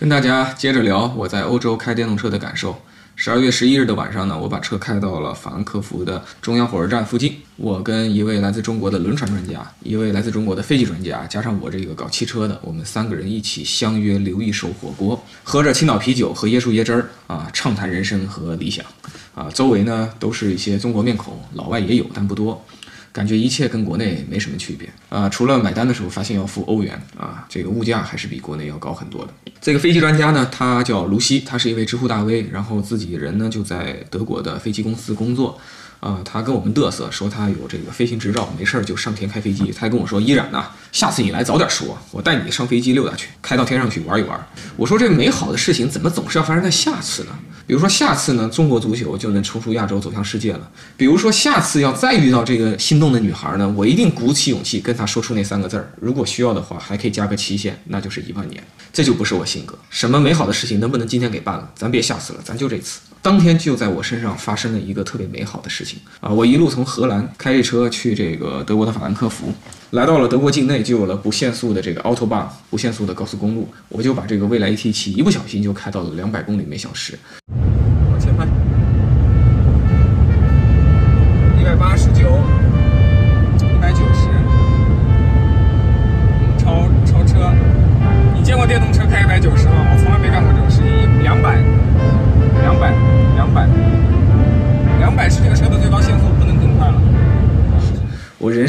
跟大家接着聊我在欧洲开电动车的感受。十二月十一日的晚上呢，我把车开到了法兰克福的中央火车站附近。我跟一位来自中国的轮船专家，一位来自中国的飞机专家，加上我这个搞汽车的，我们三个人一起相约留一手火锅，喝着青岛啤酒和椰树椰汁儿啊，畅谈人生和理想。啊，周围呢都是一些中国面孔，老外也有，但不多。感觉一切跟国内没什么区别啊，除了买单的时候发现要付欧元啊，这个物价还是比国内要高很多的。这个飞机专家呢，他叫卢西，他是一位知乎大 V，然后自己人呢就在德国的飞机公司工作。啊，他跟我们嘚瑟说他有这个飞行执照，没事儿就上天开飞机。他还跟我说：“依然呐，下次你来早点说，我带你上飞机溜达去，开到天上去玩一玩。”我说：“这美好的事情怎么总是要发生在下次呢？比如说下次呢，中国足球就能冲出亚洲走向世界了。比如说下次要再遇到这个心动的女孩呢，我一定鼓起勇气跟她说出那三个字儿。如果需要的话，还可以加个期限，那就是一万年。这就不是我性格。什么美好的事情能不能今天给办了？咱别下次了，咱就这次。”当天就在我身上发生了一个特别美好的事情啊！我一路从荷兰开着车去这个德国的法兰克福，来到了德国境内，就有了不限速的这个 Autobahn，不限速的高速公路。我就把这个蔚来 ET7 一不小心就开到了两百公里每小时。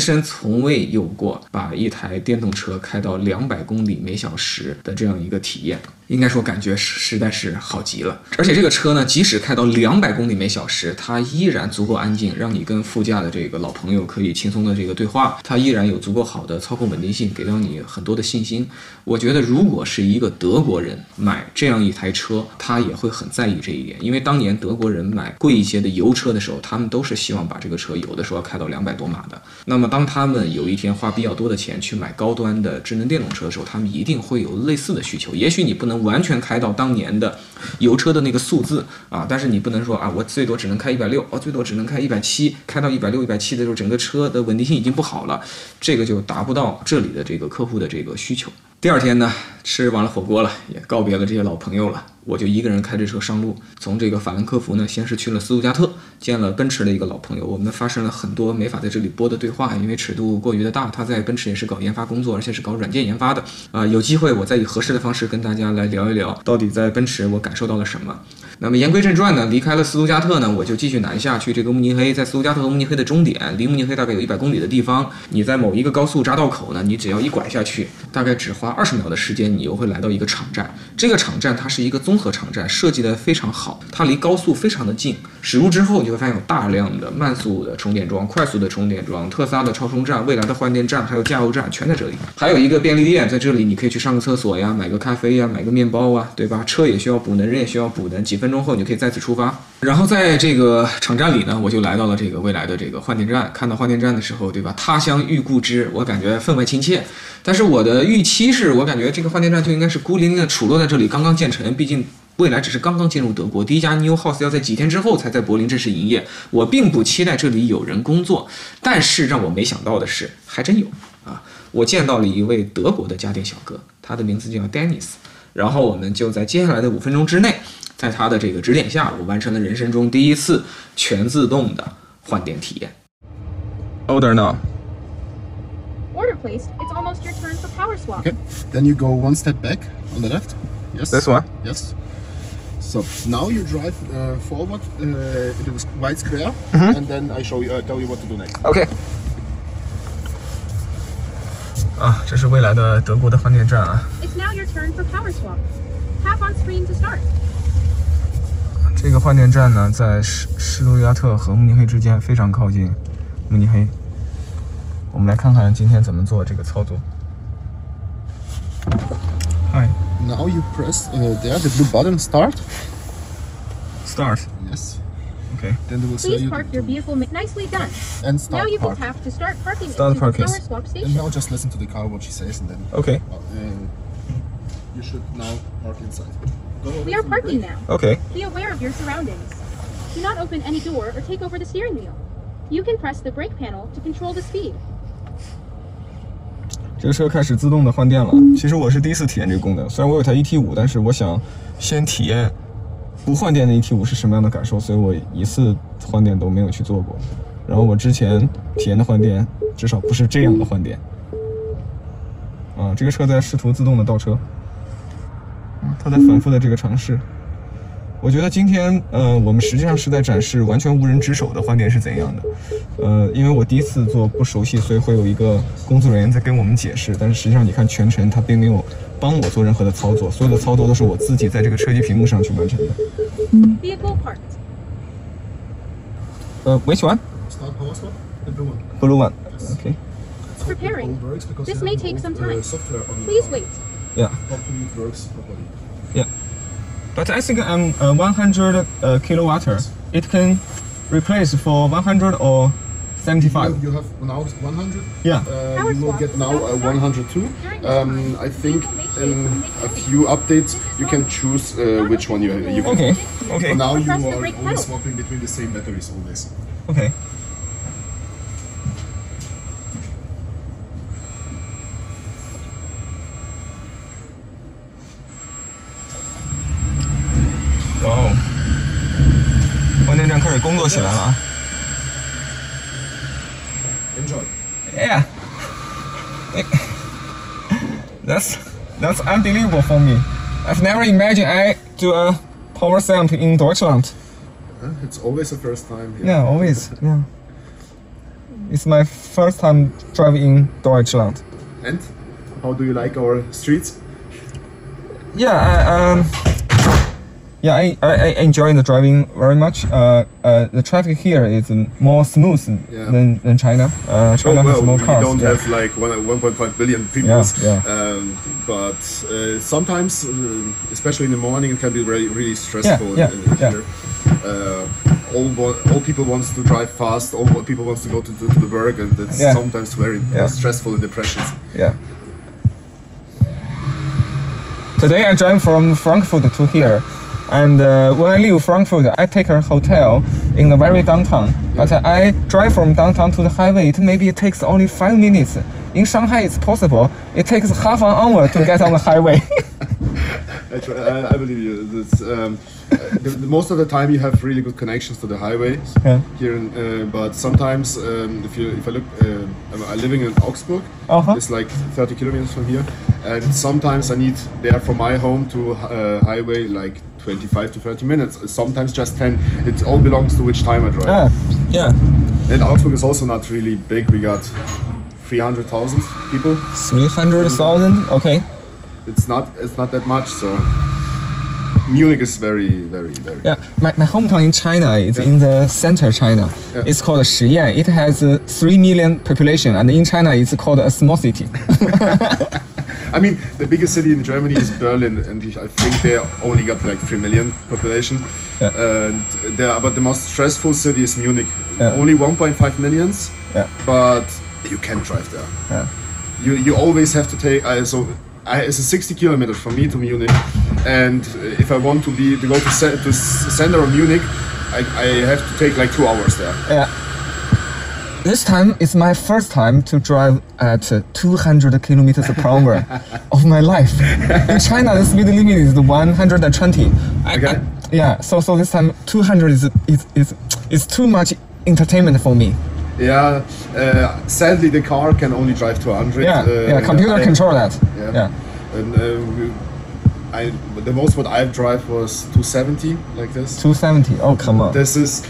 生从未有过把一台电动车开到两百公里每小时的这样一个体验。应该说感觉实在是好极了，而且这个车呢，即使开到两百公里每小时，它依然足够安静，让你跟副驾的这个老朋友可以轻松的这个对话。它依然有足够好的操控稳定性，给到你很多的信心。我觉得如果是一个德国人买这样一台车，他也会很在意这一点，因为当年德国人买贵一些的油车的时候，他们都是希望把这个车有的时候开到两百多码的。那么当他们有一天花比较多的钱去买高端的智能电动车的时候，他们一定会有类似的需求。也许你不能。完全开到当年的油车的那个数字啊，但是你不能说啊，我最多只能开一百六，哦，最多只能开一百七，开到一百六、一百七的时候，整个车的稳定性已经不好了，这个就达不到这里的这个客户的这个需求。第二天呢，吃完了火锅了，也告别了这些老朋友了。我就一个人开着车上路，从这个法兰克福呢，先是去了斯图加特，见了奔驰的一个老朋友，我们发生了很多没法在这里播的对话，因为尺度过于的大。他在奔驰也是搞研发工作，而且是搞软件研发的啊。有机会我再以合适的方式跟大家来聊一聊，到底在奔驰我感受到了什么。那么言归正传呢，离开了斯图加特呢，我就继续南下去这个慕尼黑，在斯图加特和慕尼黑的终点，离慕尼黑大概有一百公里的地方，你在某一个高速匝道口呢，你只要一拐下去，大概只花二十秒的时间，你又会来到一个场站。这个场站它是一个综合场站，设计的非常好，它离高速非常的近。驶入之后，你会发现有大量的慢速的充电桩、快速的充电桩、特斯拉的超充站、未来的换电站，还有加油站全在这里。还有一个便利店在这里，你可以去上个厕所呀，买个咖啡呀，买个面包啊，对吧？车也需要补能，人也需要补能。几分钟后，你就可以再次出发。然后在这个场站里呢，我就来到了这个未来的这个换电站。看到换电站的时候，对吧？他乡遇故知，我感觉分外亲切。但是我的预期是我感觉这个换电站就应该是孤零零的杵落在这里，刚刚建成，毕竟。未来只是刚刚进入德国，第一家 New House 要在几天之后才在柏林正式营业。我并不期待这里有人工作，但是让我没想到的是，还真有啊！我见到了一位德国的家电小哥，他的名字叫 Dennis。然后我们就在接下来的五分钟之内，在他的这个指点下，我完成了人生中第一次全自动的换电体验。Order now. Order placed. It's almost your turn for power swap. Okay. Then you go one step back on the left. Yes. This one. Yes. So now you drive uh, forward uh, into the white square, and then I show you, uh, tell you what to do next. OK。 啊，这是未来的德国的换电站啊。It's now your turn for power swap. Tap on screen to start. 这个换电站呢，在施施图加特和慕尼黑之间，非常靠近慕尼黑。我们来看看今天怎么做这个操作。Hi. Now you press uh, there the blue button start. Start. Yes. Okay. Then they will say Please you park your vehicle. ma- Nicely done. and Now start you can park. tap to start parking Start into parking. the power swap And station. now just listen to the car what she says, and then Okay. uh, you should now park inside. Go away We are from the parking brake. now. Okay. Be aware of your surroundings. Do not open any door or take over the steering wheel. You can press the brake panel to control the speed. 这个车开始自动的换电了。其实我是第一次体验这个功能，虽然我有台 ET 五，但是我想先体验 不换电的 ET 五是什么样的感受，所以我一次换电都没有去做过。然后我之前体验的换电，至少不是这样的换电。啊，这个车在试图自动的倒车，啊，它在反复的这个尝试。我觉得今天，呃，我们实际上是在展示完全无人值守的换电是怎样的。呃，因为我第一次做不熟悉，所以会有一个工作人员在跟我们解释。但是实际上，你看全程他并没有帮我做任何的操作，所有的操作都是我自己在这个车机屏幕上去完成的。Vehicle parked. 呃，which one? Start power swap. The blue one. Blue one. Okay. Preparing. This may take some uh, time. Please wait. Yeah. Hopefully it works properly. Yeah. But I think I'm uh, 100 uh, kilowatt. It can replace for 100 or 75. You, you have now 100. Yeah. Uh, you will get now a 102. Um, I think in a few updates you can choose uh, which one you you can. Okay. Okay. For now you are brake always swapping between the same batteries always. Okay. 电站开始工作起来了啊 Enjoy. Yeah. That's that's unbelievable for me. I've never imagined I do a power stamp in Deutschland. Uh, it's always a first time. here. Yeah, always. Yeah. It's my first time driving in Deutschland. And how do you like our streets? Yeah, I, um, yeah, I, I, I enjoy the driving very much. Uh, uh, the traffic here is more smooth Yeah. than, than China. Uh, China Oh, has well, more we cars. don't yeah. have like one, 1.5 billion people, Yeah. Um, but uh, sometimes, uh, especially in the morning, it can be very really stressful. yeah, yeah. here. Uh, all all people wants to drive fast. All people wants to go to, to, to the work, and it's Yeah. sometimes very Yeah. stressful and depression. Yeah. Today I drive from Frankfurt to here, and uh, when I leave Frankfurt, I take a hotel in the very downtown. But I drive from downtown to the highway. It maybe it takes only five minutes. In Shanghai, it's possible. It takes half an hour to get on the highway. I, try, I, I believe you. Um, uh, the, the, most of the time you have really good connections to the highway Yeah. here, in, uh, but sometimes um, if you if I look, uh, I'm, living in Augsburg. Uh-huh. It's like 30 kilometers from here, and sometimes I need there from my home to uh, highway like 25 to 30 minutes. Sometimes just 10. It all belongs to which time I drive. yeah, yeah. And Augsburg is also not really big. We got 300,000 people. Three hundred thousand. Okay. It's not it's not that much. So Munich is very very very. Yeah, my, my hometown in China is in the center China. Yeah. It's called Shiyan. It has uh, 3 million population and in China it's called a small city. I mean, the biggest city in Germany is Berlin, and I think they only got like three million population. Yeah. And but the most stressful city is Munich. Yeah. Only 1.5 millions. Yeah. But you can drive there. Yeah. You you always have to take. Uh, so I, it's a 60 kilometers from me to Munich, and if I want to be to go to to center of Munich, I, I have to take like two hours there. Yeah. This time is my first time to drive at uh, 200 kilometers per hour of my life. In China, the speed limit is 120. I- Okay. I- yeah, so so this time 200 is is is, is too much entertainment for me. Yeah. Uh, sadly, the car can only drive 200. Yeah, uh, yeah, computer and- control that. Yeah. yeah. And uh, we, I the most what I've drive was 270 like this. 270. Oh, come on. This is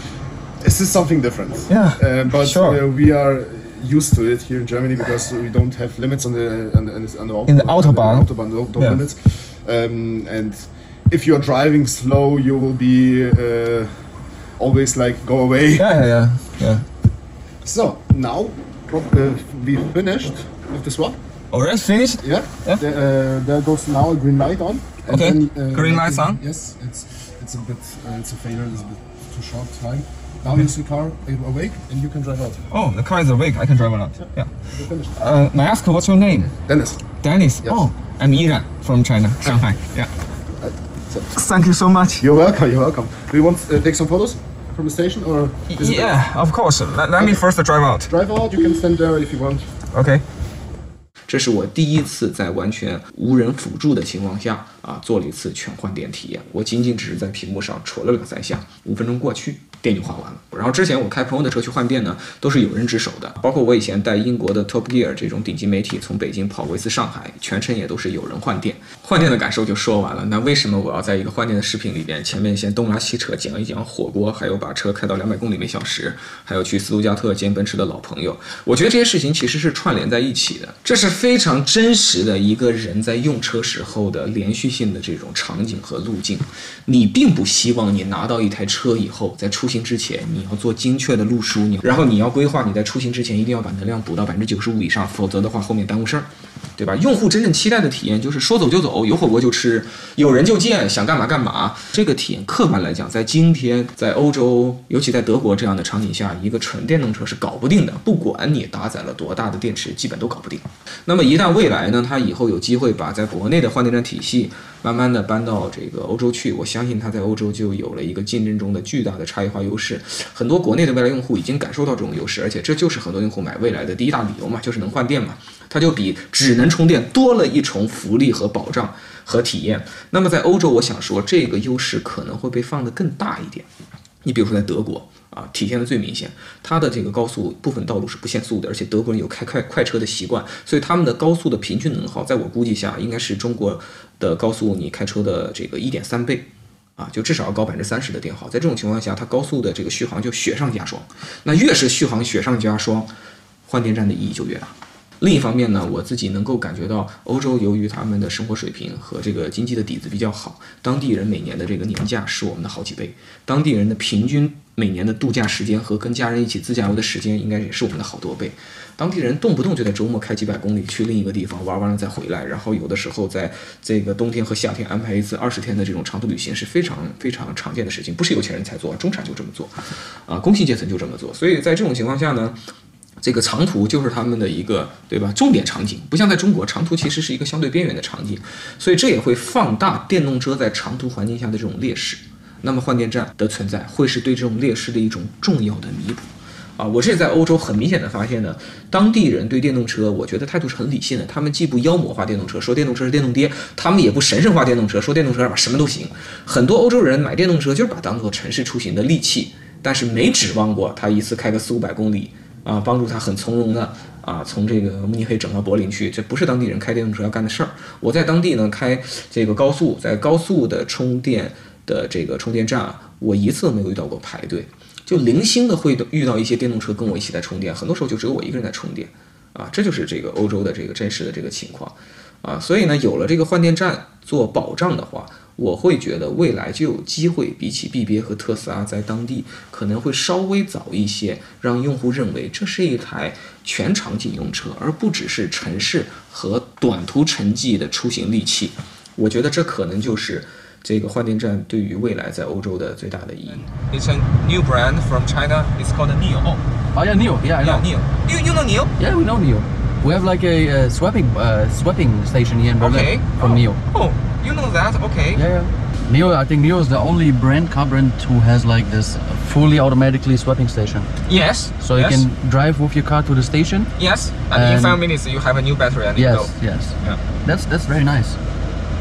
this is something different. Yeah, Uh, but sure. uh, we are used to it here in Germany because we don't have limits on the on the, on the, In the autobahn. on the autobahn no, no Yeah. limits. Um, and if you're driving slow, you will be uh, always like go away. Yeah, yeah, yeah. yeah. So now uh, we finished with the swap. Already finished? Yeah. Yeah. The, uh, there goes now a green light on. And Okay. then, uh, Green light's on? Yes. It's it's a bit uh, it's a failure. It's a bit too short time. Now is the car awake and you can drive out. Oh, the car is awake. I can drive around. Yeah. We're finished. Uh, may I ask what's your name? Dennis. Dennis. Yes. Oh, I'm Iran from China, Shanghai. Yeah. Uh, so- Thank you so much. You're welcome. You're welcome. Do you want to uh, take some photos from the station or is it- Yeah, of course. Let, let me first drive out. drive out? You can stand there if you want. Okay. 这是我第一次在完全无人辅助的情况下啊，做了一次全换电体验。我仅仅只是在屏幕上戳了两三下，五分钟过去。 电就换完了，然后之前我开朋友的车去换电呢，都是有人值守的。包括我以前带英国的 Top Gear 这种顶级媒体从北京跑过一次上海，全程也都是有人换电。换电的感受就说完了。那为什么我要在一个换电的视频里边，前面先东拉西扯讲一讲火锅，还有把车开到两百公里每小时，还有去斯图加特见奔驰的老朋友？我觉得这些事情其实是串联在一起的，这是非常真实的一个人在用车时候的连续性的这种场景和路径。你并不希望你拿到一台车以后，在出行之前你要做精确的路书，你然后你要规划你在出行之前一定要把能量补到百分之九十五以上，否则的话后面耽误事儿。对吧？用户真正期待的体验就是说走就走，有火锅就吃，有人就见，想干嘛干嘛。这个体验客观来讲，在今天，在欧洲，尤其在德国这样的场景下，一个纯电动车是搞不定的。不管你搭载了多大的电池，基本都搞不定。那么一旦未来呢，它以后有机会把在国内的换电站体系慢慢的搬到这个欧洲去，我相信它在欧洲就有了一个竞争中的巨大的差异化优势。很多国内的未来用户已经感受到这种优势，而且这就是很多用户买未来的第一大理由嘛，就是能换电嘛。它就比只能充电多了一重福利和保障和体验。那么在欧洲，我想说这个优势可能会被放得更大一点。你比如说在德国啊，体现的最明显，它的这个高速部分道路是不限速的，而且德国人有开快快车的习惯，所以他们的高速的平均能耗，在我估计下应该是中国的高速你开车的这个一点三倍啊，就至少要高百分之三十的电耗。在这种情况下，它高速的这个续航就雪上加霜。那越是续航雪上加霜，换电站的意义就越大。另一方面呢，我自己能够感觉到，欧洲由于他们的生活水平和这个经济的底子比较好，当地人每年的这个年假是我们的好几倍，当地人的平均每年的度假时间和跟家人一起自驾游的时间应该也是我们的好多倍。当地人动不动就在周末开几百公里去另一个地方玩完了再回来，然后有的时候在这个冬天和夏天安排一次二十天的这种长途旅行是非常非常常见的事情，不是有钱人才做，中产就这么做，啊，工薪阶层就这么做。所以在这种情况下呢。这个长途就是他们的一个，对吧？重点场景不像在中国，长途其实是一个相对边缘的场景，所以这也会放大电动车在长途环境下的这种劣势。那么换电站的存在会是对这种劣势的一种重要的弥补啊！我这在欧洲很明显的发现呢，当地人对电动车，我觉得态度是很理性的。他们既不妖魔化电动车，说电动车是电动爹，他们也不神圣化电动车，说电动车什么都行。很多欧洲人买电动车就是把当做城市出行的利器，但是没指望过它一次开个四五百公里。啊，帮助他很从容的啊，从这个慕尼黑整到柏林去，这不是当地人开电动车要干的事儿。我在当地呢开这个高速，在高速的充电的这个充电站，我一次都没有遇到过排队，就零星的会遇到一些电动车跟我一起在充电，很多时候就只有我一个人在充电，啊，这就是这个欧洲的这个真实的这个情况，啊，所以呢，有了这个换电站做保障的话。我会觉得未来就有机会，比起 BBA 和特斯拉在当地可能会稍微早一些，让用户认为这是一台全场景用车，而不只是城市和短途城际的出行利器。我觉得这可能就是这个换电站对于未来在欧洲的最大的意义。It's a new brand from China. It's called NIO. Oh yeah, Neo. Yeah, I know. Yeah, NIO. You you know NIO? Yeah, we know Neo. We have like a uh, swapping uh, swapping station here in Berlin Okay. from oh. Neo. Oh, you know that? Okay. Yeah, yeah. Neo, I think Neo is the only brand car brand who has like this fully automatically swapping station. Yes. So yes. you can drive with your car to the station. Yes. And, in and- five minutes you have a new battery and you Yes, go. yes. Yeah. That's that's very nice.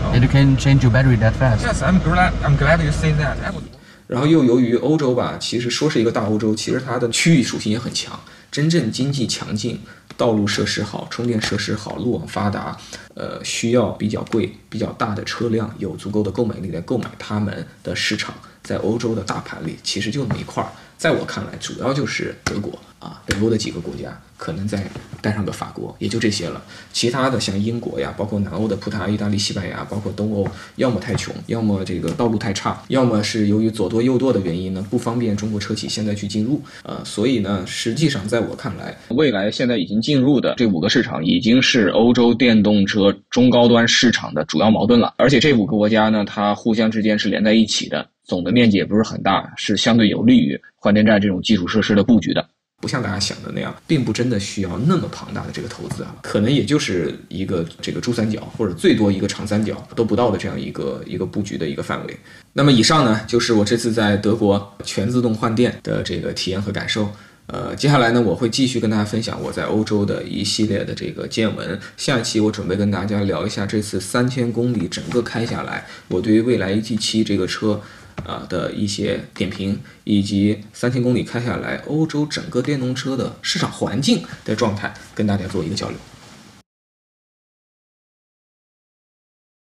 Oh. And you can change your battery that fast. Yes, I'm glad. I'm glad you say that. I would. 然后又由于欧洲吧，其实说是一个大欧洲，其实它的区域属性也很强。真正经济强劲、 道路设施好、充电设施好、路网发达，呃，需要比较贵、比较大的车辆，有足够的购买力来购买他们的市场，在欧洲的大盘里，其实就那么一块儿。在我看来，主要就是德国啊，北欧的几个国家，可能再带上个法国，也就这些了。其他的像英国呀，包括南欧的葡萄牙、意大利、西班牙，包括东欧，要么太穷，要么这个道路太差，要么是由于左舵右舵的原因呢，不方便中国车企现在去进入。呃，所以呢，实际上在我看来，未来现在已经进入的这五个市场，已经是欧洲电动车中高端市场的主要矛盾了。而且这五个国家呢，它互相之间是连在一起的。总的面积也不是很大，是相对有利于换电站这种基础设施的布局的。不像大家想的那样，并不真的需要那么庞大的这个投资啊，可能也就是一个这个珠三角或者最多一个长三角都不到的这样一个一个布局的一个范围。那么以上呢，就是我这次在德国全自动换电的这个体验和感受。呃，接下来呢，我会继续跟大家分享我在欧洲的一系列的这个见闻。下一期我准备跟大家聊一下这次三千公里整个开下来，我对于蔚来 ET7 这个车啊、的一些点评，以及三千公里开下来欧洲整个电动车的市场环境的状态，跟大家做一个交流。